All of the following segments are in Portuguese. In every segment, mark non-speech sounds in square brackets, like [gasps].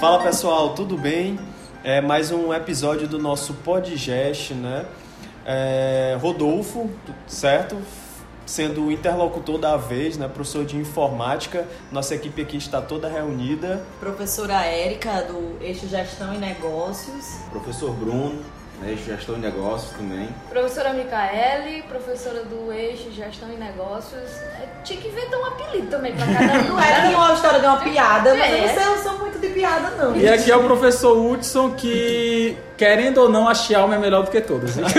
Fala pessoal, tudo bem? É mais um episódio do nosso podcast, né? É, Rodolfo, certo? Sendo o interlocutor da vez, né? Professor de informática. Nossa equipe aqui está toda reunida. Professora Érica, do Eixo Gestão e Negócios. Professor Bruno, né, Gestão e Negócios também. Professora Micaele, professora do Eixo Gestão e Negócios. É, tinha que inventar um apelido também pra cada um. [laughs] Não é uma história de uma piada, mas É. eu não sei, eu sou muito de piada, não. E aqui é o professor Hudson que, querendo ou não, a Xiaomi é melhor do que todas. hein? [laughs]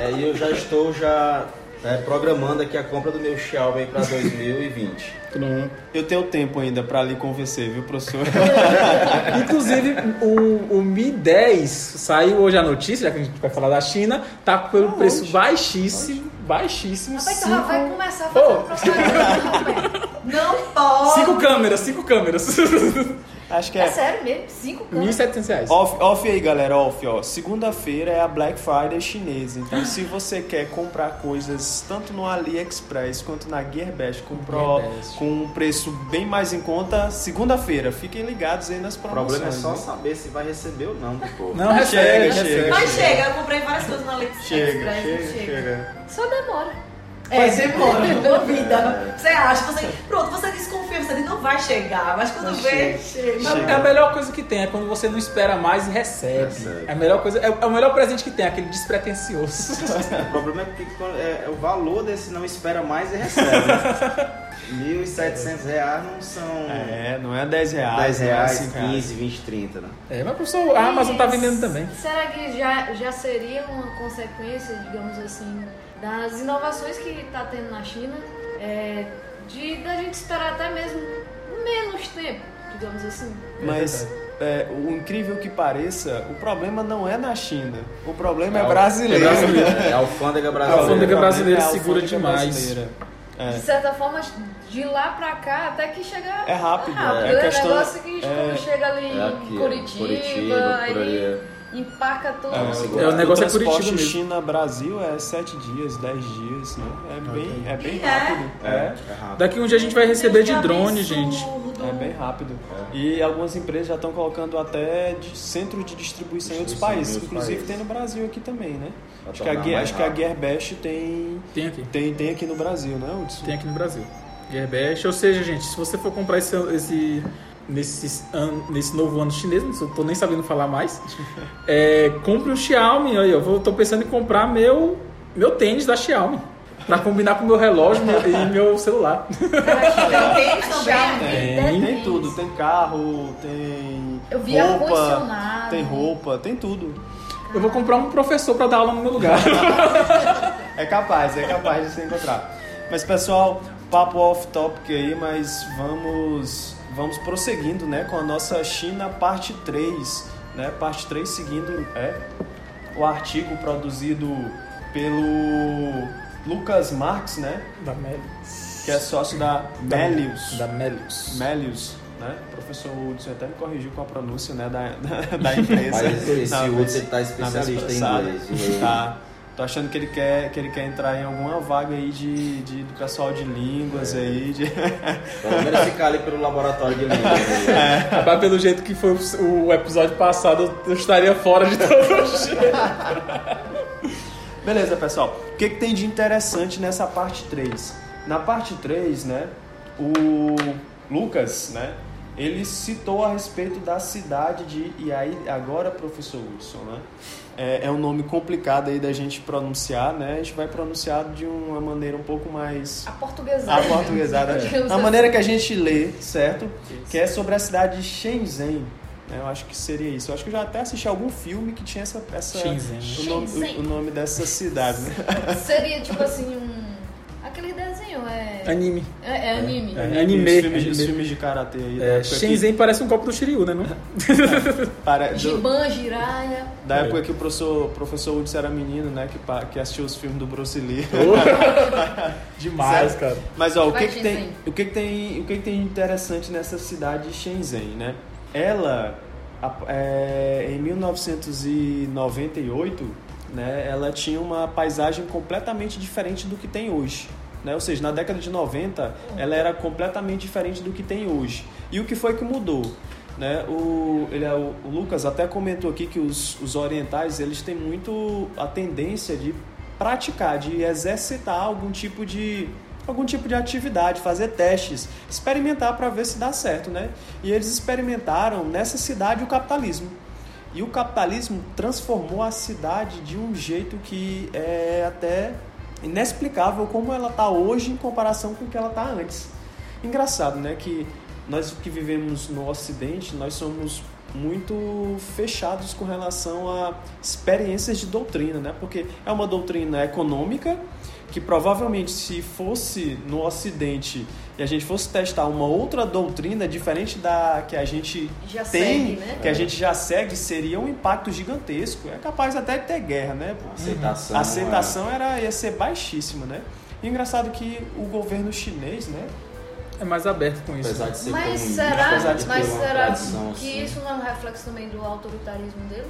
É, e eu já estou já é, programando aqui a compra do meu Xiaomi para 2020. Pronto. Eu tenho tempo ainda para lhe convencer, viu, professor? [laughs] Inclusive, o, o Mi 10 saiu hoje a notícia, já que a gente vai falar da China, tá pelo preço baixíssimo, baixíssimo. Rapaz, então já vai cinco- começar a fazer propaganda. Não pode. Cinco câmeras, cinco câmeras. [laughs] Acho que É é. sério mesmo? Cinco câmeras. 1.700 reais. Off, off aí, galera, off, ó. Segunda-feira é a Black Friday chinesa. Então, se [gasps] você quer comprar coisas tanto no AliExpress quanto na Gearbest com, pro, Gearbest. com um preço bem mais em conta, segunda-feira. Fiquem ligados aí nas O promoções. problema é só né? saber se vai receber ou não depois. Não, recebe, Chega, recebe. chega. Mas chega, eu comprei várias coisas na AliExpress. Chega, Express, chega, chega. Só demora. É, demora, não vida. Você acha, você. Pronto, você desconfia, você não vai chegar, mas quando Mas vê, chega. chega. É a melhor coisa que tem, é quando você não espera mais e recebe. Recebe. É a melhor coisa, é, é o melhor presente que tem, aquele despretensioso. [laughs] O problema é porque quando- é, é o valor desse não espera mais e recebe. né? 1.700 reais não são É, não é 10 reais. 10 não é reais, 5 reais. 15, 20, 30, né? É, mas professor, a Amazon tá vendendo também. Será que já, já seria uma consequência, digamos assim, das inovações que está tendo na China, é, de da gente esperar até mesmo menos tempo, digamos assim? Mas é, o incrível que pareça, o problema não é na China. O problema é, É brasileiro. é brasileiro. É a alfândega [laughs] A brasileira. alfândega é a segura alfândega demais. brasileira. É. De certa forma, de lá pra cá, até que chega É rápido, rápido. é né? questão- negócio que é- quando chega ali É aqui, em Curitiba, Curitiba, por aí. Empaca tudo. É. É, o negócio é transporte Curitiba mesmo. China-Brasil é 7 dias, 10 dias, né? É bem, é bem é. rápido. É, É. é rápido. Daqui um dia a gente vai receber de drone, gente. É bem rápido. E algumas empresas já estão colocando até de centro de distribuição em outros países. Inclusive países. tem no Brasil aqui também, né? Acho que, a, acho que a. Gearbest tem, Tem aqui. tem, tem aqui no Brasil, né, Hudson? Tem aqui no Brasil. Gearbest. Ou seja, gente, se você for comprar esse, esse nesse, ano, nesse novo ano chinês, não tô nem sabendo falar mais, [laughs] é, compre um Xiaomi. Aí, eu vou, tô pensando em comprar meu, meu tênis da Xiaomi. Pra combinar com o meu relógio meu- e meu celular. Tem tênis também. Tem, tênis. tudo, tem carro, tem Eu vi roupa, tem roupa, tem tudo. Eu vou comprar um professor pra dar aula no meu lugar. [laughs] É capaz, é capaz de se encontrar. Mas pessoal, papo off topic aí, mas vamos vamos prosseguindo, né, com a nossa China parte 3, né? Parte 3 seguindo é o artigo produzido pelo Lucas Marx, né, da Melius. que é sócio da Melius. Da Melius. Melius, né? O professor Hudson até me corrigiu com a pronúncia, né, da, da, [laughs] da empresa. Mas esse Hudson tá na especialista em inglês. viu? Tá. Tô achando que ele quer, que ele quer entrar em alguma vaga aí de, de do pessoal de línguas É. aí. De... [laughs] Pelo menos ficar ali pelo laboratório de línguas. aí. Rapaz, pelo jeito que foi o o episódio passado, eu estaria fora de todo. [laughs] Beleza, pessoal. O que, que tem de interessante nessa parte 3? Na parte 3, né, o Lucas, né, ele citou a respeito da cidade de. E aí, agora, professor Wilson, né? É, é um nome complicado aí da gente pronunciar, né? A gente vai pronunciar de uma maneira um pouco mais A portuguesada. a portuguesada, [laughs] Digamos a maneira que a gente lê, certo? Que é sobre a cidade de Shenzhen. né? Eu acho que seria isso. Eu acho que eu já até assisti algum filme que tinha essa, essa Shenzhen. o, nome, Shenzhen. o, o nome dessa cidade. Né? Seria tipo assim um. Aquele é. Anime. É, é anime. É. Anime, Os filmes, os anime. filmes de karatê aí. É, época que- Shenzhen parece um copo do Shiryu, né? Não? [laughs] para- do- Giban, Jiraya. da época que o professor, professor Hudson era menino, né? Que, que assistiu os filmes do Bruce Lee. [laughs] Demais, cara. Mas ó, o que, que tem, Shenzhen. o que, que tem, o que, que tem interessante nessa cidade de Shenzhen, né? Ela, a- é, em 1998, né? Ela tinha uma paisagem completamente diferente do que tem hoje, Né? Ou seja, na década de 90 ela era completamente diferente do que tem hoje. E o que foi que mudou? Né? O, ele, é o, Lucas até comentou aqui que os, os orientais eles têm muito a tendência de praticar, de exercitar algum tipo de algum tipo de atividade, fazer testes, experimentar para ver se dá certo, né? E eles experimentaram nessa cidade o capitalismo. E o capitalismo transformou a cidade de um jeito que é até inexplicável como ela está hoje em comparação com o que ela está antes. Engraçado, né? Que nós que vivemos no Ocidente, nós somos muito fechados com relação a experiências de doutrina, né? Porque é uma doutrina econômica que provavelmente se fosse no Ocidente e a gente fosse testar uma outra doutrina diferente da que a gente Já tem, segue, né? que a gente já segue, seria um impacto gigantesco. É capaz até de ter guerra, né? Aceitação. A aceitação era, ia ser baixíssima, né? E engraçado que o governo chinês, né? É mais aberto com isso. Apesar de ser Mas comunista, será, apesar de mas será tradição, que assim. isso não é um reflexo também do autoritarismo dele,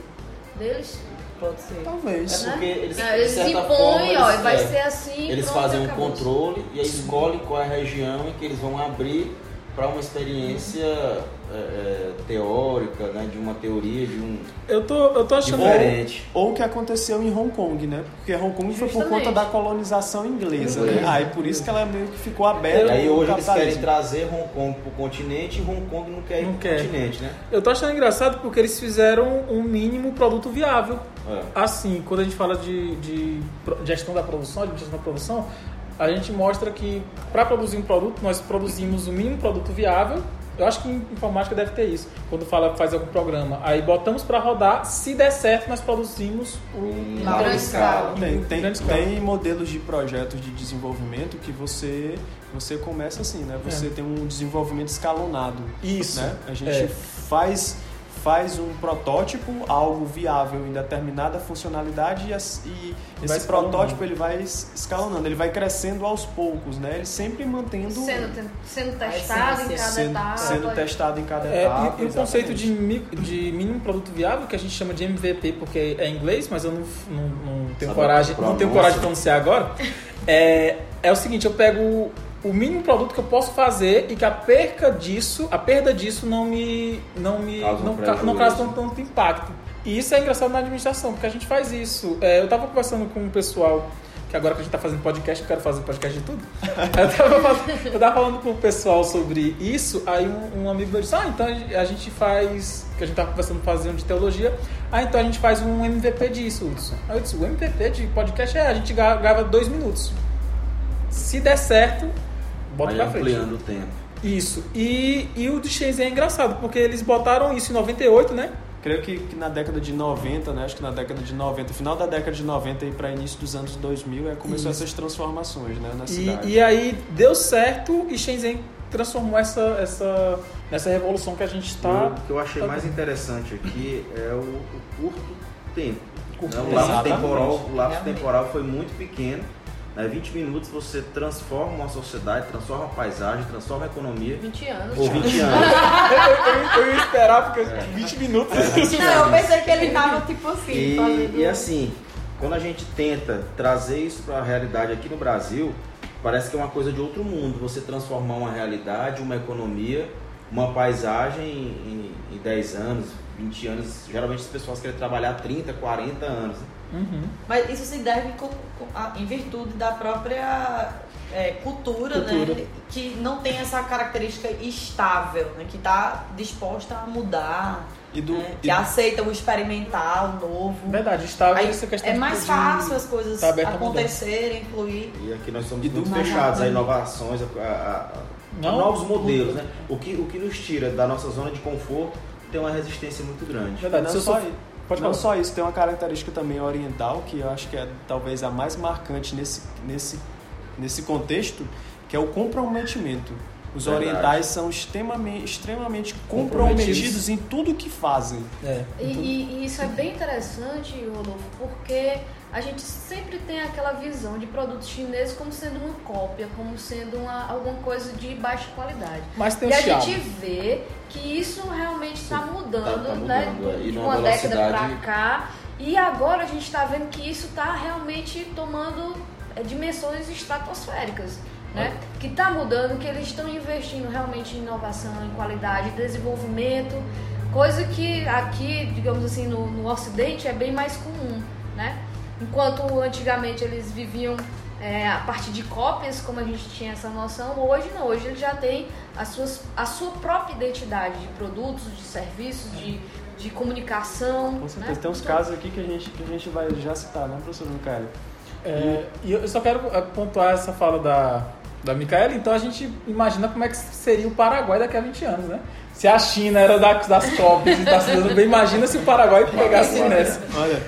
deles? Pode ser. Talvez. É porque eles, de eles certa impõem, forma, ó, eles- vai é, ser assim. Eles pronto, fazem um acabou. controle e aí escolhem qual é a região em que eles vão abrir para uma experiência é, é, teórica, né, de uma teoria, de um Eu tô, eu tô achando. diferente. Ou o que aconteceu em Hong Kong, né? Porque Hong Kong foi por Justamente. conta da colonização inglesa, né? Inglesa. Aí por isso que ela meio que ficou E aberta. aí ao hoje eles querem trazer Hong Kong pro continente e Hong Kong não quer ir Não pro quer. continente, né? Eu tô achando engraçado porque eles fizeram um mínimo produto viável. É. Assim, quando a gente fala de, de gestão da produção, de gestão da produção, a gente mostra que para produzir um produto, nós produzimos o mínimo produto viável. Eu acho que em informática deve ter isso. Quando fala faz algum programa, aí botamos para rodar, se der certo, nós produzimos o Em larga larga escala. Tem, tem, Grande escala. tem modelos de projetos de desenvolvimento que você, você começa assim, né? Você É. tem um desenvolvimento escalonado. Isso. Né? A gente É. faz, faz um protótipo, algo viável em determinada funcionalidade e, e esse protótipo ele vai es- escalonando, ele vai crescendo aos poucos, né? Ele sempre mantendo Sendo, sendo testado em essência. cada sendo, etapa. sendo testado em cada É, etapa. e, e o conceito de, de mínimo produto viável, que a gente chama de MVP porque é inglês, mas eu não, não, não tenho, Sabe coragem, a não tenho coragem de pronunciar agora, é, é o seguinte, eu pego o, mínimo produto que eu posso fazer e que a perca disso, a perda disso não me não me Causa um não, ca- não causa tanto, tanto impacto. E isso é engraçado na administração, porque a gente faz isso. É, eu estava conversando com o pessoal que agora que a gente tá fazendo podcast, eu quero fazer podcast de tudo. [laughs] Eu tava, falando- com o pessoal sobre isso, aí um, um amigo meu disse, ah, então a gente faz, que a gente tava conversando fazendo de teologia, ah, então a gente faz um MVP disso, Hudson. Aí eu disse, o MVP de podcast é, a gente gra- grava dois minutos. Se der certo, bota Vai pra frente. ampliando o tempo. Isso. E, e o de Shenzhen é engraçado, porque eles botaram isso em 98, né? Creio que, que na década de 90, né? Acho que na década de 90, final da década de 90 e para início dos anos 2000, é, começou Isso. essas transformações, né? Na E, cidade. e aí deu certo e Shenzhen transformou essa, essa, nessa revolução que a gente está. O que eu achei tá mais interessante aqui é o, o curto tempo. Curto né? O tempo. lapso temporal, o lapso temporal foi muito pequeno. Né? 20 minutos você transforma uma sociedade, transforma a paisagem, transforma a economia. 20 anos. Ou já. 20 anos. eu, eu, eu ia esperar, porque 20 minutos. Não, eu pensei que ele tava tipo assim, E, fazendo... e assim, quando a gente tenta trazer isso para a realidade aqui no Brasil, parece que é uma coisa de outro mundo. Você transformar uma realidade, uma economia, uma paisagem em, em 10 anos, 20 anos. Geralmente as pessoas querem trabalhar 30, 40 anos. né? Uhum. Mas isso se deve com- com- a- em virtude da própria é, cultura, Cultura. né? Que não tem essa característica estável, né? Que está disposta a mudar, E do, né? e que aceita o experimental, o novo. Verdade, está Aí essa questão é mais fácil as coisas tá acontecerem, fluir. E aqui nós somos E muito fechados a inovações, a, a- a- novos modelos. Né? O, que, o que nos tira da nossa zona de conforto tem uma resistência muito grande. Verdade, não se eu só, Pode não falar. só isso, tem uma característica também oriental que eu acho que é talvez a mais marcante nesse, nesse, nesse contexto, que é o comprometimento. Os Verdade. orientais são extremamente, extremamente Comprometidos. comprometidos em tudo que fazem. É. E, e- e isso é bem interessante, Rodolfo, porque a gente sempre tem aquela visão de produtos chineses como sendo uma cópia, como sendo uma, alguma coisa de baixa qualidade. Mas tem E a chiado. gente vê que isso realmente está mudando, tá né? mudando, é. E De uma década velocidade- para cá. E agora a gente está vendo que isso está realmente tomando é, dimensões estratosféricas. Né? Que está mudando, que eles estão investindo realmente em inovação, em qualidade, desenvolvimento, coisa que aqui, digamos assim, no, no Ocidente é bem mais comum. Né? Enquanto antigamente eles viviam é, a partir de cópias, como a gente tinha essa noção, hoje não, hoje ele já tem as suas, a sua própria identidade de produtos, de serviços, de, de comunicação. Com certeza. Né? Tem uns casos aqui que a gente, que a gente vai já citar, né, professor Micael? É, e eu só quero é, pontuar essa fala da, da Micaela, então a gente imagina como é que seria o Paraguai daqui a 20 anos, né? Se a China era da, das cópias e bem, imagina se o Paraguai pegasse nessa. Olha,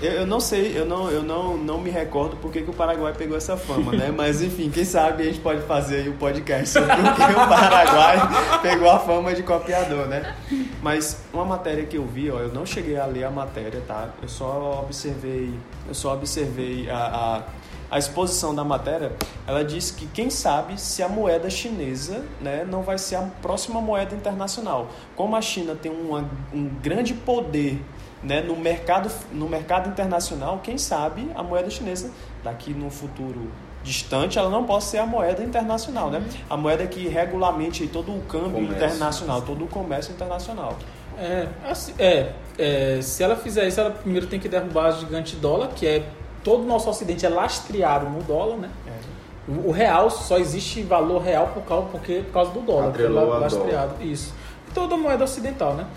eu, eu não sei, eu não, eu não, não me recordo porque que o Paraguai pegou essa fama, né? Mas enfim, quem sabe a gente pode fazer aí o um podcast sobre por que o Paraguai pegou a fama de copiador, né? Mas uma matéria que eu vi, ó, eu não cheguei a ler a matéria, tá? Eu só observei, eu só observei a, a a exposição da matéria, ela disse que quem sabe se a moeda chinesa né, não vai ser a próxima moeda internacional. Como a China tem uma, um grande poder né, no, mercado, no mercado internacional, quem sabe a moeda chinesa, daqui no futuro distante, ela não possa ser a moeda internacional, né? A moeda que regulamente todo o câmbio comércio. internacional, todo o comércio internacional. É, assim, é, é, se ela fizer isso, ela primeiro tem que derrubar a gigante dólar, que é todo o nosso ocidente é lastreado no dólar, né? É. O, o, real só existe valor real por causa, porque, por causa do dólar, é lastreado. Dólar. Isso. E toda moeda ocidental, né?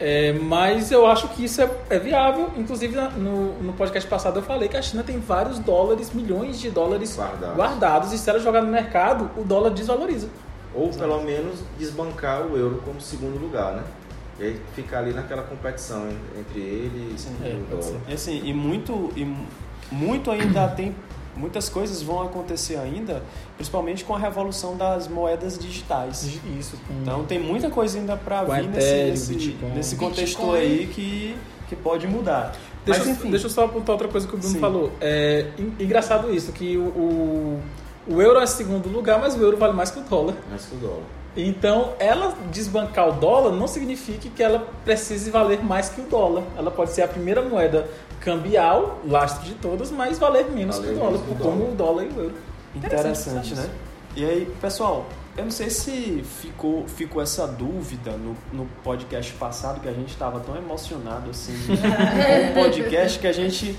É, mas eu acho que isso é, é viável. Inclusive, no, no, podcast passado eu falei que a China tem vários dólares, milhões de dólares guardados. guardados e se ela jogar no mercado, o dólar desvaloriza. Ou pelo menos desbancar o euro como segundo lugar, né? E aí ficar ali naquela competição entre ele e é, o dólar. E, assim, e muito, e muito ainda tem muitas coisas vão acontecer ainda, principalmente com a revolução das moedas digitais. Isso. Então tem muita coisa ainda para vir nesse, nesse, nesse contexto Bitcoin. aí que, que pode mudar. Deixa, Mas, enfim. deixa eu só apontar outra coisa que o Bruno Sim. falou. É engraçado isso, que o, o, o, euro é segundo lugar, mas o euro vale mais que o dólar. Mais que o dólar. Então, ela desbancar o dólar não significa que ela precise valer mais que o dólar. Ela pode ser a primeira moeda cambial, lastro de todas, mas valer menos valer que o dólar, como dólar. o dólar e o euro. Interessante, Interessante né? E aí, pessoal, eu não sei se ficou, ficou essa dúvida no, no podcast passado, que a gente estava tão emocionado assim [laughs] com o podcast que a gente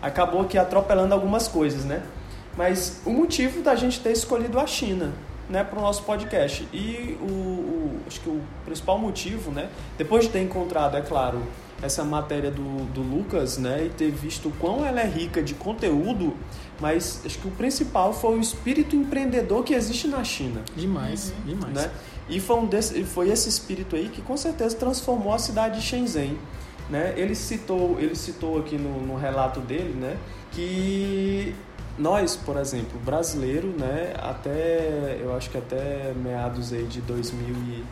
acabou aqui atropelando algumas coisas, né? Mas o motivo da gente ter escolhido a China, né, para o nosso podcast. E o, o, acho que o principal motivo, né, depois de ter encontrado, é claro, essa matéria do, do Lucas, né, e ter visto o quão ela é rica de conteúdo, mas acho que o principal foi o espírito empreendedor que existe na China. Demais, uhum. demais. Né? E foi, um desse, foi esse espírito aí que com certeza transformou a cidade de Shenzhen. Né? Ele citou, ele citou aqui no, no relato dele, né, que nós, por exemplo, brasileiro, né, até eu acho que até meados aí de 2000 e,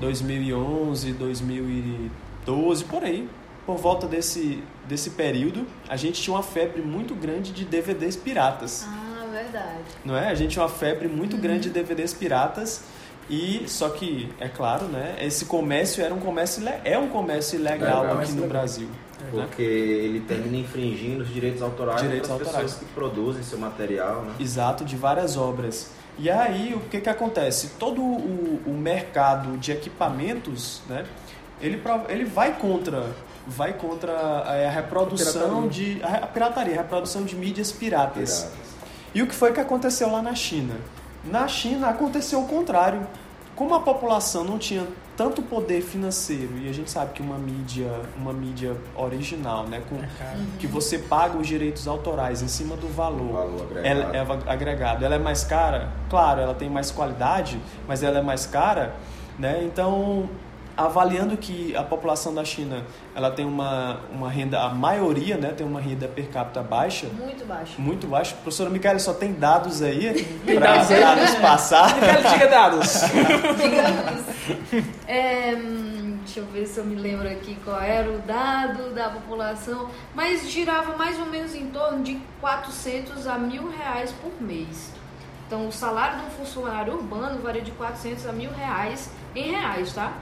2011, 2012, por aí, por volta desse, desse período, a gente tinha uma febre muito grande de DVDs piratas. Ah, verdade. Não é? A gente tinha uma febre muito uhum. grande de DVDs piratas e só que é claro, né? Esse comércio era um comércio é um comércio ilegal é, aqui no legal. Brasil. Porque ele termina infringindo os direitos autorais direitos das autorais. pessoas que produzem seu material, né? Exato, de várias obras. E aí, o que que acontece? Todo o, o mercado de equipamentos, né? Ele, ele vai contra vai contra é, a reprodução a de a pirataria, a reprodução de mídias piratas. piratas. E o que foi que aconteceu lá na China? Na China aconteceu o contrário. Como a população não tinha tanto poder financeiro e a gente sabe que uma mídia uma mídia original né com é que você paga os direitos autorais em cima do valor, valor agregado. Ela é agregado. Ela é mais cara? Claro ela tem mais qualidade mas ela é mais cara né? Então avaliando que a população da China ela tem uma, uma renda, a maioria né, tem uma renda per capita baixa. Muito baixa. Muito baixa. Professora Micaela, só tem dados aí para dados passar. Micaela, diga dados. [laughs] diga dados. É, deixa eu ver se eu me lembro aqui qual era o dado da população, mas girava mais ou menos em torno de 400 a mil reais por mês. Então, o salário de um funcionário urbano varia de 400 a mil reais em reais, tá?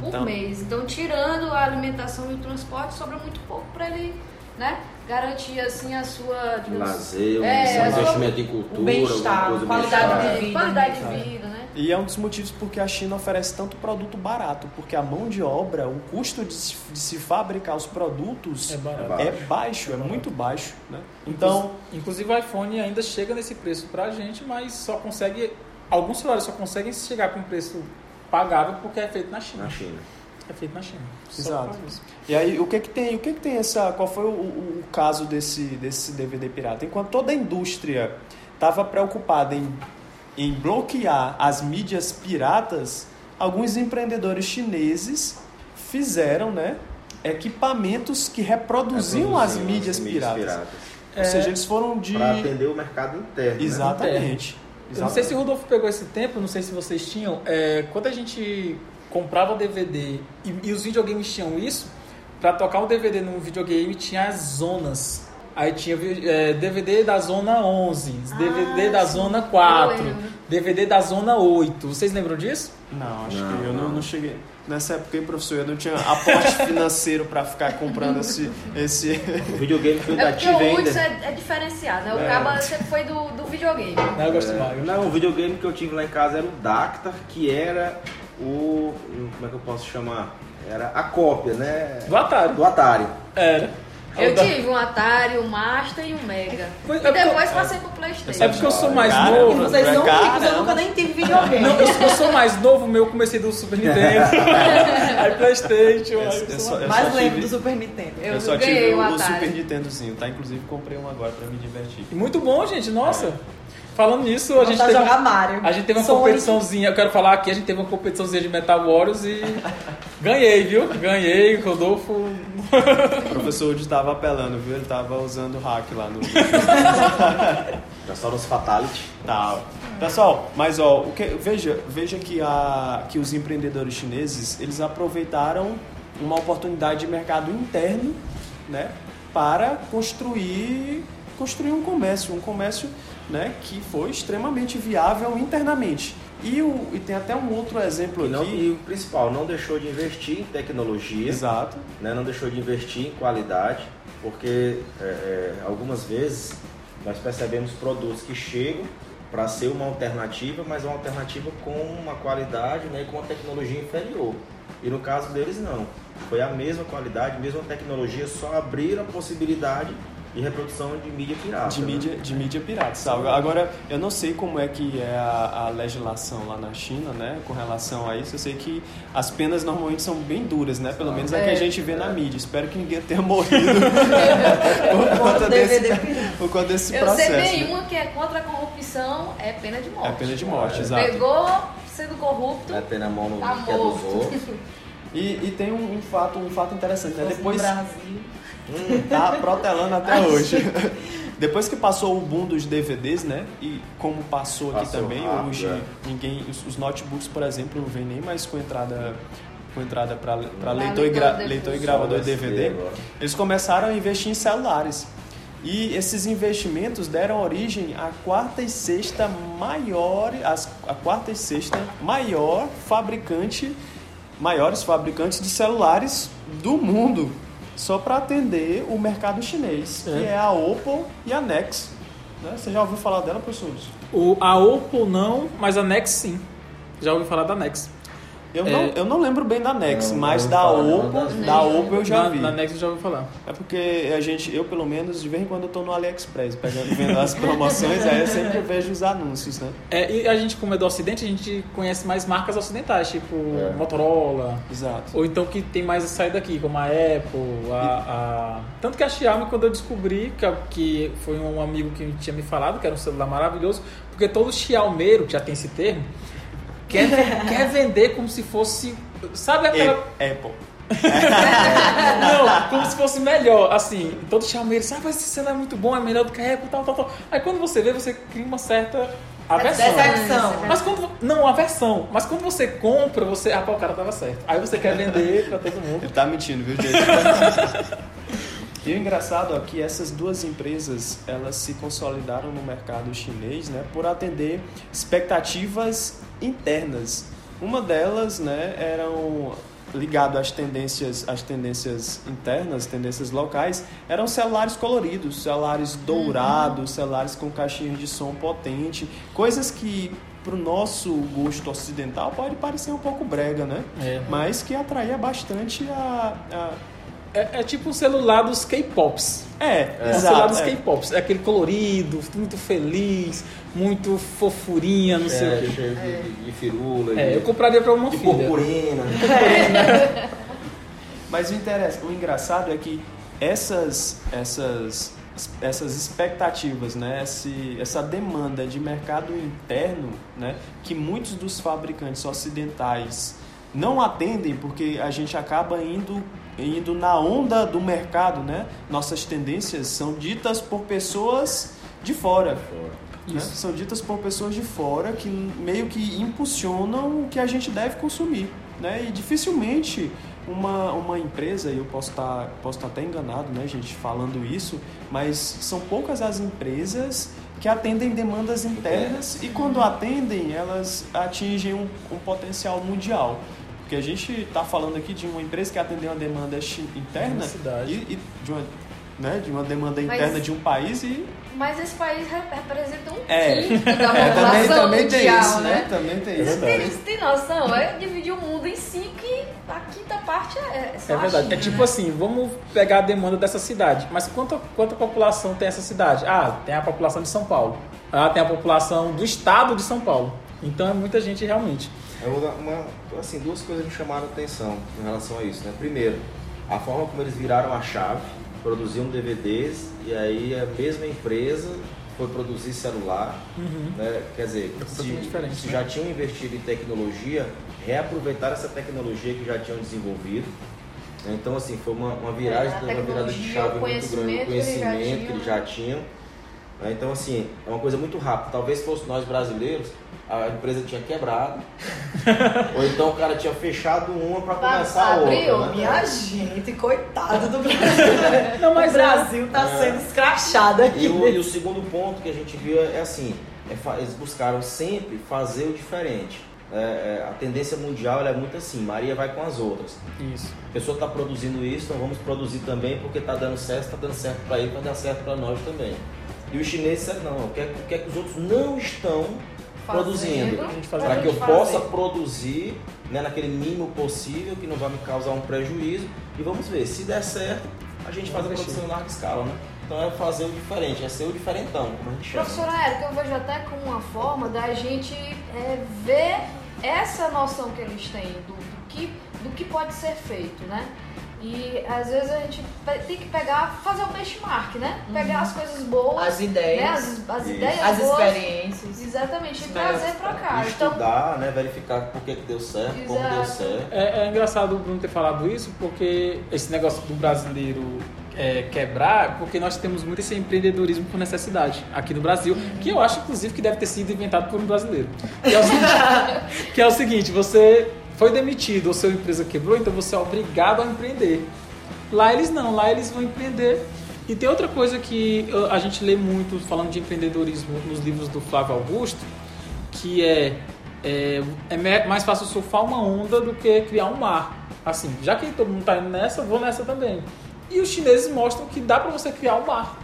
Por então, mês. Então, tirando a alimentação e o transporte, sobra muito pouco para ele né? Garantir assim a sua, digamos, Lazer, um É, a sua- investimento em o cultura, bem-estar, qualidade bem-estar. de vida. qualidade de né? vida, né? E é um dos motivos porque a China oferece tanto produto barato, porque a mão de obra, o custo de se, de se fabricar os produtos É barato. barato. é baixo, é muito baixo, né? Então, Inclusive o iPhone ainda chega nesse preço pra gente, mas só consegue. Alguns celulares só conseguem chegar com um preço pagável porque é feito na China. Na China. É feito na China. Só Exato. E aí, o que que tem, o que que tem essa, qual foi o, o- o caso desse, desse DVD pirata? Enquanto toda a indústria estava preocupada em, em bloquear as mídias piratas, alguns empreendedores chineses fizeram, né, equipamentos que reproduziam as Reproduziam mídias piratas. Ou É. seja, eles foram de... Para atender o mercado interno. né? Exatamente. Não sei se o Rodolfo pegou esse tempo, não sei se vocês tinham. é, quando a gente comprava DVD e, e os videogames tinham isso, pra tocar o DVD num videogame tinha as zonas. Aí tinha é, DVD da zona 11, DVD da sim. zona 4, Eu lembro. DVD da zona 8. Vocês lembram disso? Não, acho Não, que eu não, não. cheguei. Nessa época, hein, professor, eu não tinha aporte [laughs] financeiro para ficar comprando esse, esse, O videogame foi É da T-Venda. Hudson é, é diferenciado, né? O É. cabo sempre foi do, do videogame. Não, eu gosto É, mais. não, o videogame que eu tive lá em casa era o Dactar, que era o. Como é que eu posso chamar? Era a cópia, né? Do Atari. Do Atari. Era. Eu tive um Atari, um Master e um Mega. Foi- E é depois passei pro Playstation. É porque eu sou mais Cara, E novo. vocês não Caramba. ficam, eu nunca nem tive videogame. Não, eu, eu sou mais novo, meu eu comecei do Super Nintendo. [laughs] aí Playstation. Eu- aí eu só- eu Mais lembro tive- do Super Nintendo. Eu Eu, só ganhei tive um o, o. Super Nintendozinho, tá? Inclusive comprei um agora pra me divertir. E muito bom, gente. Nossa. Falando nisso, a gente, teve, Mario. a gente teve uma Sonic. competiçãozinha. Eu quero falar aqui, a gente teve uma competiçãozinha de Metal Warriors e ganhei, viu? Ganhei, Rodolfo. O professor Woody tava apelando, viu? Ele tava usando o hack lá no. [laughs] Nos Fatality. Tal. Pessoal, mas ó, o que, veja, veja que, a, que os empreendedores chineses eles aproveitaram uma oportunidade de mercado interno, né, para construir construir um comércio, um comércio, né, que foi extremamente viável internamente. E, o, e tem até um outro exemplo E, não, aqui. e o principal, não deixou de investir em tecnologia. Exato. né, não deixou de investir em qualidade, porque é, é, algumas vezes nós percebemos produtos que chegam para ser uma alternativa, mas uma alternativa com uma qualidade né, com uma tecnologia inferior. E no caso deles não. Foi a mesma qualidade, mesma tecnologia, só abriram a possibilidade de reprodução de mídia pirata. De né? mídia, de mídia pirata. sabe? Agora, eu não sei como é que é a, a legislação lá na China, né? Com relação a isso. Eu sei que as penas normalmente são bem duras, né? Pelo menos é, que a É. gente vê na mídia. Espero que ninguém tenha morrido [laughs] por, conta o desse, [laughs] por conta desse Eu processo. sei bem né? uma que é contra a corrupção, é pena de morte. É pena de morte, exato. Pegou sendo corrupto, Metendo a mão no tá é morto. [laughs] E, e tem um, um fato, um fato interessante, né? Depois no Brasil. Hum, tá protelando até [laughs] hoje. Depois que passou o boom dos DVDs, né? E como passou aqui Passou também, rápido, hoje é. ninguém. Os, os notebooks, por exemplo, não vem nem mais com entrada com entrada para leitor, e leitor gra- de leitor e DVD. gravador DVD. Eles começaram a investir em celulares. E esses investimentos deram origem à quarta e sexta maior, as- a quarta e sexta maior fabricante, maiores fabricantes de celulares do mundo, só para atender o mercado chinês, que é a Oppo e a Nex. Né? Você já ouviu falar dela, professor? O, a Oppo não, mas a Nex sim. Já ouvi falar da Nex. Eu, É. não, eu não lembro bem da Nex, Não, mas da falar, Oppo, da Oppo eu já na, vi. na Nex eu já ouvi falar. É porque a gente, eu pelo menos, de vez em quando eu tô no AliExpress, pegando, vendo as promoções, aí eu sempre vejo os anúncios, né? É, e a gente, como é do Ocidente, a gente conhece mais marcas ocidentais, tipo Motorola. Exato. Ou então que tem mais saída daqui, como a Apple, a, a- Tanto que a Xiaomi, quando eu descobri, que, que foi um amigo que tinha me falado, que era um celular maravilhoso, porque todo xiaomeiro, que já tem esse termo, quer, quer vender como se fosse... Sabe aquela... E- Apple. [laughs] Não, como se fosse melhor, assim, todo xiaomeiro, sabe, esse celular é muito bom, é melhor do que a Apple, tal, tal, tal. Aí quando você vê, você cria uma certa aversão. Decepção. Mas quando. Não, aversão. Mas quando você compra, você. Ah, pá, o cara tava certo. Aí você quer vender pra todo mundo. Ele tá mentindo, viu, gente? [laughs] E o engraçado é que essas duas empresas, elas se consolidaram no mercado chinês, né, por atender expectativas internas. Uma delas, né, eram ligado às tendências, às tendências internas, tendências locais, eram celulares coloridos, celulares dourados, celulares com caixinhas de som potente, coisas que para o nosso gosto ocidental pode parecer um pouco brega, né? É. Mas que atraía bastante a, a É, é tipo o celular dos K-Pops. é, É. O celular dos é. K-Pops. É aquele colorido, muito feliz, muito fofurinha, não sei o É, quê. cheio de, de firula, É, de, eu compraria pra uma de filha. purpurina. [laughs] Mas o, interessa, o engraçado é que essas, essas, essas expectativas, né? Esse, essa demanda de mercado interno, né? que muitos dos fabricantes ocidentais não atendem porque a gente acaba indo, indo na onda do mercado. Né? Nossas tendências são ditas por pessoas de fora. né? São ditas por pessoas de fora que meio que impulsionam o que a gente deve consumir. Né? E dificilmente uma, uma empresa, e eu posso estar posso estar até enganado, né, gente, falando isso, mas são poucas as empresas que atendem demandas internas e quando atendem, elas atingem um, um potencial mundial. Porque a gente está falando aqui de uma empresa que atendeu uma demanda interna cidade. e, e de, uma, né, de uma demanda Mas- interna de um país e Mas esse país re- representa um É. quinto da É, também, população também tem mundial, isso, né? né? Também tem isso. Você tem, você tem noção? É dividir o mundo em cinco e a quinta parte é só É a verdade. China, É tipo né? assim, vamos pegar a demanda dessa cidade. Mas quanta, quanta população tem essa cidade? Ah, tem a população de São Paulo. Ah, tem a população do estado de São Paulo. Então é muita gente realmente. É uma, uma- assim, duas coisas me chamaram a atenção em relação a isso. Né? Primeiro, a forma como eles viraram a chave, produziam DVDs e aí a mesma empresa foi produzir celular. Né? Quer dizer, É se, se né? já tinham investido em tecnologia, reaproveitar essa tecnologia que já tinham desenvolvido. né? Então, assim, foi uma, uma viragem, É, uma virada de chave muito grande, o conhecimento que eles já conhecimento que tinham, eles já tinham. Né? Então, assim, é uma coisa muito rápida. Talvez fosse nós brasileiros, a empresa tinha quebrado, [laughs] ou então o cara tinha fechado uma para Tá, começar a abriu, outra. Né? Minha gente, coitado do [laughs] Brasil. Não, mas o Brasil tá É. sendo escrachado aqui. E o, e o segundo ponto que a gente viu é assim, é eles buscaram sempre fazer o diferente. É, é, a tendência mundial ela é muito assim, Maria vai com as outras. Isso. A pessoa está produzindo isso, então vamos produzir também porque está dando certo, está dando certo para ele, vai dar certo para nós também. E os chineses disseram, não, o que, é, que é que os outros não estão produzindo? Fazendo, faz Para que eu gente possa fazer. produzir né, naquele mínimo possível, que não vai me causar um prejuízo. E vamos ver, se der certo, a gente faz a Vamos produção em larga escala, né? Então é fazer o diferente, é ser o diferentão, como a gente chama. Professora Érica, eu vejo até como uma forma da gente é, ver essa noção que eles têm do, do que, do que pode ser feito, né? E às vezes a gente tem que pegar, fazer o benchmark, né? Pegar as coisas boas, As né? ideias, as, as Isso. ideias as boas, experiências. exatamente, e trazer pra cá. Então, Estudar, né, verificar por que, que deu certo, como deu certo. É, é engraçado o Bruno ter falado isso, porque esse negócio do brasileiro é, quebrar, porque nós temos muito esse empreendedorismo por necessidade aqui no Brasil, que eu acho, inclusive, que deve ter sido inventado por um brasileiro. Que é o [laughs] seguinte, que é o seguinte você foi demitido ou sua empresa quebrou, então você é obrigado a empreender. Lá eles não, lá eles vão empreender. E tem outra coisa que a gente lê muito falando de empreendedorismo nos livros do Flávio Augusto, que é, é, é mais fácil surfar uma onda do que criar um mar. Assim, já que todo mundo tá indo nessa, vou nessa também. E os chineses mostram que dá pra você criar um mar.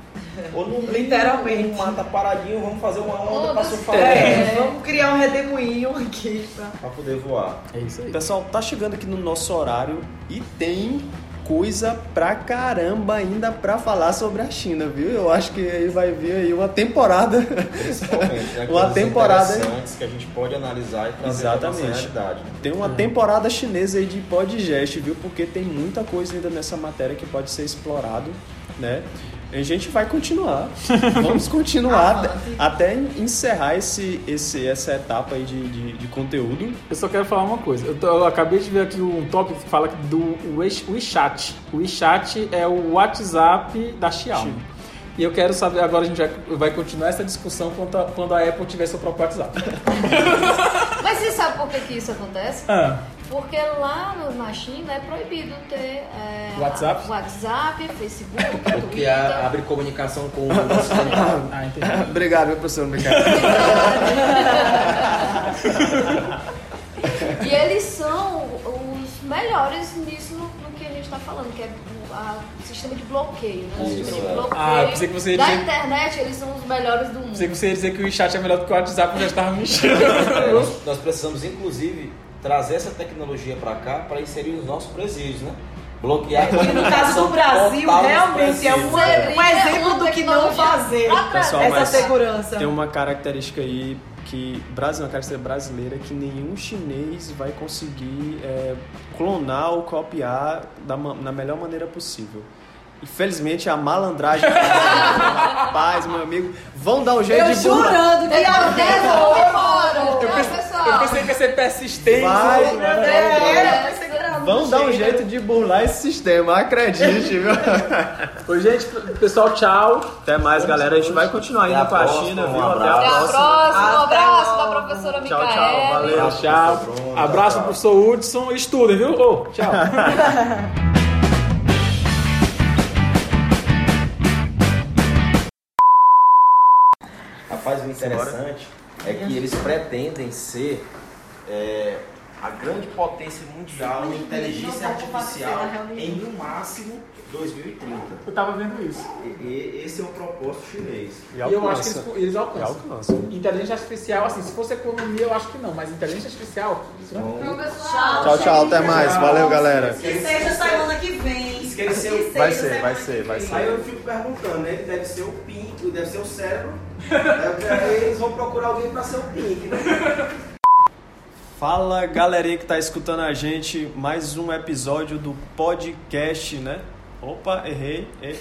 Ou no Literalmente. Tá paradinho, vamos fazer uma onda para surfar É, vamos criar um redemoinho aqui. Pra... para poder voar. É isso aí. Pessoal, tá chegando aqui no nosso horário e tem coisa pra caramba ainda pra falar sobre a China, viu? Eu acho que aí vai vir aí uma temporada. Principalmente, né? [laughs] Uma temporada, interessantes que a gente pode analisar e trazer Exatamente. realidade. né? Tem uma temporada chinesa aí de podcast, viu? Porque tem muita coisa ainda nessa matéria que pode ser explorado, né? A gente vai continuar. [laughs] Vamos continuar até, Avante. até encerrar esse, esse, essa etapa aí de, de, de conteúdo. Eu só quero falar uma coisa. Eu, tô- eu acabei de ver aqui um tópico que fala do Wech- WeChat. O WeChat é o WhatsApp da Xiaomi. E eu quero saber, agora a gente vai, vai continuar essa discussão quando a, quando a Apple tiver seu próprio WhatsApp. [laughs] mas você sabe por que, que isso acontece? Ah, Porque lá no- na China é proibido ter é, WhatsApp? WhatsApp, Facebook, [laughs] Porque Twitter. a- abre comunicação com o [laughs] ah, entendi. Obrigado, meu professor. Obrigado. [laughs] E eles são os melhores nisso no, no que a gente está falando, que é o sistema de bloqueio. Né? O Isso, sistema de bloqueio Ah, pensei que você ia da dizer- internet, eles são os melhores do mundo. Pensei que você ia dizer que o chat é melhor do que o WhatsApp, eu já estava me enchendo. É, nós, nós precisamos, inclusive, trazer essa tecnologia para cá para inserir nos nossos presídios, né? Bloquear. E no caso do Brasil, realmente é Seria um exemplo uma do que não fazer. Pessoal, Essa mas segurança. Tem uma característica aí que Brasil, uma característica brasileira que nenhum chinês vai conseguir é, clonar ou copiar da na melhor maneira possível. Infelizmente a malandragem, rapaz, meu amigo, vão dar um jeito Eu de burlar. jurando que Depois a devolve fora. Eu Tchau, pensei, eu pensei que ia ser persistente. Vai, É, foi segurando. Vão dar um jeito de burlar esse sistema, acredite, viu? [laughs] Oi, gente, pessoal, tchau. Até mais, galera. A gente vai continuar indo Até a China, viu? Até a abraço. Até a próxima. próxima. Um abraço da professora Tchau, Micaele. tchau, valeu. Tchau, tchau. Abraço tchau. pro professor Hudson e estudem, viu? Ô, tchau. [laughs] Rapaz, o interessante é que eles pretendem ser é, a grande potência mundial em inteligência artificial em no máximo 2030. Eu tava vendo isso. E, e esse é o propósito chinês. E E eu acho que eles, eles alcançam. alcança. Inteligência artificial, assim, se fosse economia, eu acho que não, mas inteligência artificial. Então, Tchau, pessoal. Tchau, tchau. Até mais. Valeu, galera. Que seja semana que vem. Esqueceu. Que seja Vai ser, vai ser, vai ser. Aí eu fico perguntando, né? Deve ser o Pink, deve ser o cérebro. Aí eles vão procurar alguém para ser o Pink, né? Fala galerinha que tá escutando a gente, mais um episódio do podcast, né? Opa, errei. errei.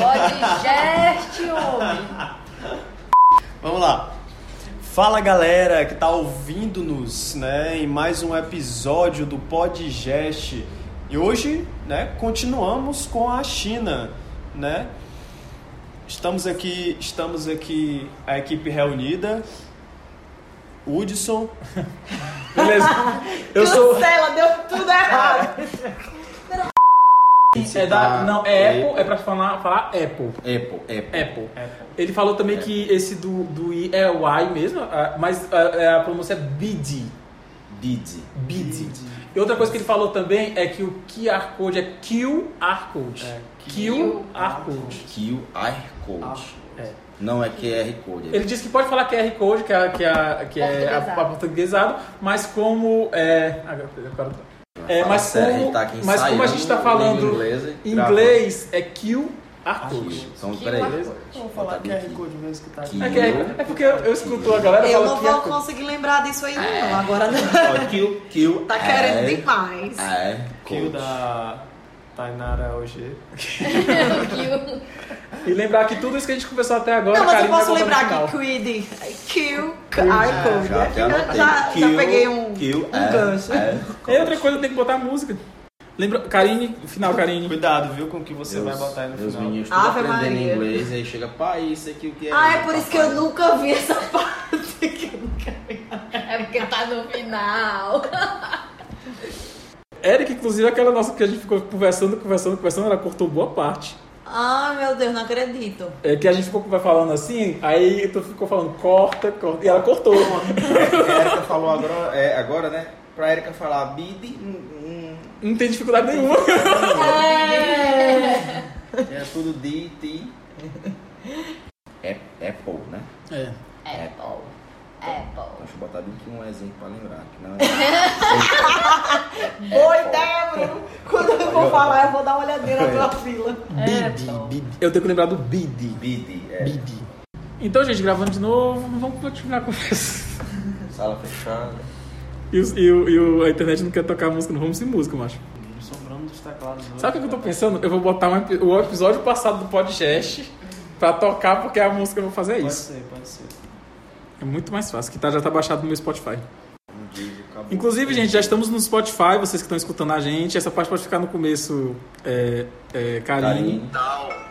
Pode geste, homem. Vamos lá. Fala galera que tá ouvindo-nos, né, em mais um episódio do Podgest. E hoje, né, continuamos com a China, né? Estamos aqui, estamos aqui a equipe reunida. Hudson, [laughs] Beleza. Eu sou. Cancela, deu tudo errado. [laughs] É da, não, é Apple, é pra falar, falar Apple. Apple, Apple. Apple. Ele falou também que esse do, do I é o I mesmo, ah, mas ah, a pronúncia é BD. Didi. BD. E outra coisa que ele falou também é que o QR Code é QR Code. É, QR Code. QR Code. É. Não é QR Code. Ele disse que pode falar QR Code, que é, que é, que é a, a portuguesado, mas como. É, agora- agora- é, mas, sério, como, gente tá aqui mas como a gente está falando em inglês, inglês, é QR Code. Então, peraí. Vamos falar QR Code mesmo que tá aqui. É, é, é porque eu, eu escuto a galera Eu não vou Code. conseguir lembrar disso aí, não. Agora não. Q, Q, [laughs] Tá querendo é, demais. É, Kill da Tainara OG. Que [laughs] E lembrar que tudo isso que a gente conversou até agora, Não, mas eu posso lembrar que Creed, Code. Já até anotei. Já, Q, peguei um, Q, um é, gancho. é, E outra coisa, tem que botar música. Lembra, Karine, final, Karine. Cuidado, viu, com o que você Meus- vai botar aí no meus final. meninos tudo Ave aprendendo Maria. inglês, aí chega, pai, isso aqui o que é? Ah, é por isso que eu nunca vi essa [laughs] parte. que eu nunca vi. É porque tá no final. Eric, inclusive, aquela nossa que a gente ficou conversando, conversando, conversando, ela cortou boa parte. Ah, meu Deus, não acredito. É que a gente ficou vai falando assim, aí tu ficou falando corta, corta, e ela cortou. A Erika falou agora, é, agora, né? Pra Erika falar bid, hum, hum, Não tem dificuldade nenhuma. é tudo D, T. É Apple, né? É. Apple. Apple. Deixa eu botar bem aqui um exemplo pra lembrar. Que não é... Boa ideia, Bruno. Quando eu for falar, eu vou dar uma olhadinha na tua fila. Bidi, bidi. Eu tenho que lembrar do bidi. Bid, é. Bidi. Então, gente, gravando de novo, vamos continuar a conversa. Sala fechada. E, os- e o- e o- a internet não quer tocar música, não vamos sem música, macho. Sobrando dos teclados. hoje. Sabe o que eu tô pensando? Eu vou botar um o episódio passado do podcast pra tocar, porque a música que eu vou fazer é Pode isso. ser, pode ser. É muito mais fácil, que tá, já tá baixado no meu Spotify. Inclusive, gente, já estamos no Spotify, vocês que estão escutando a gente. Essa parte pode ficar no começo, é, é, Karine. Karine.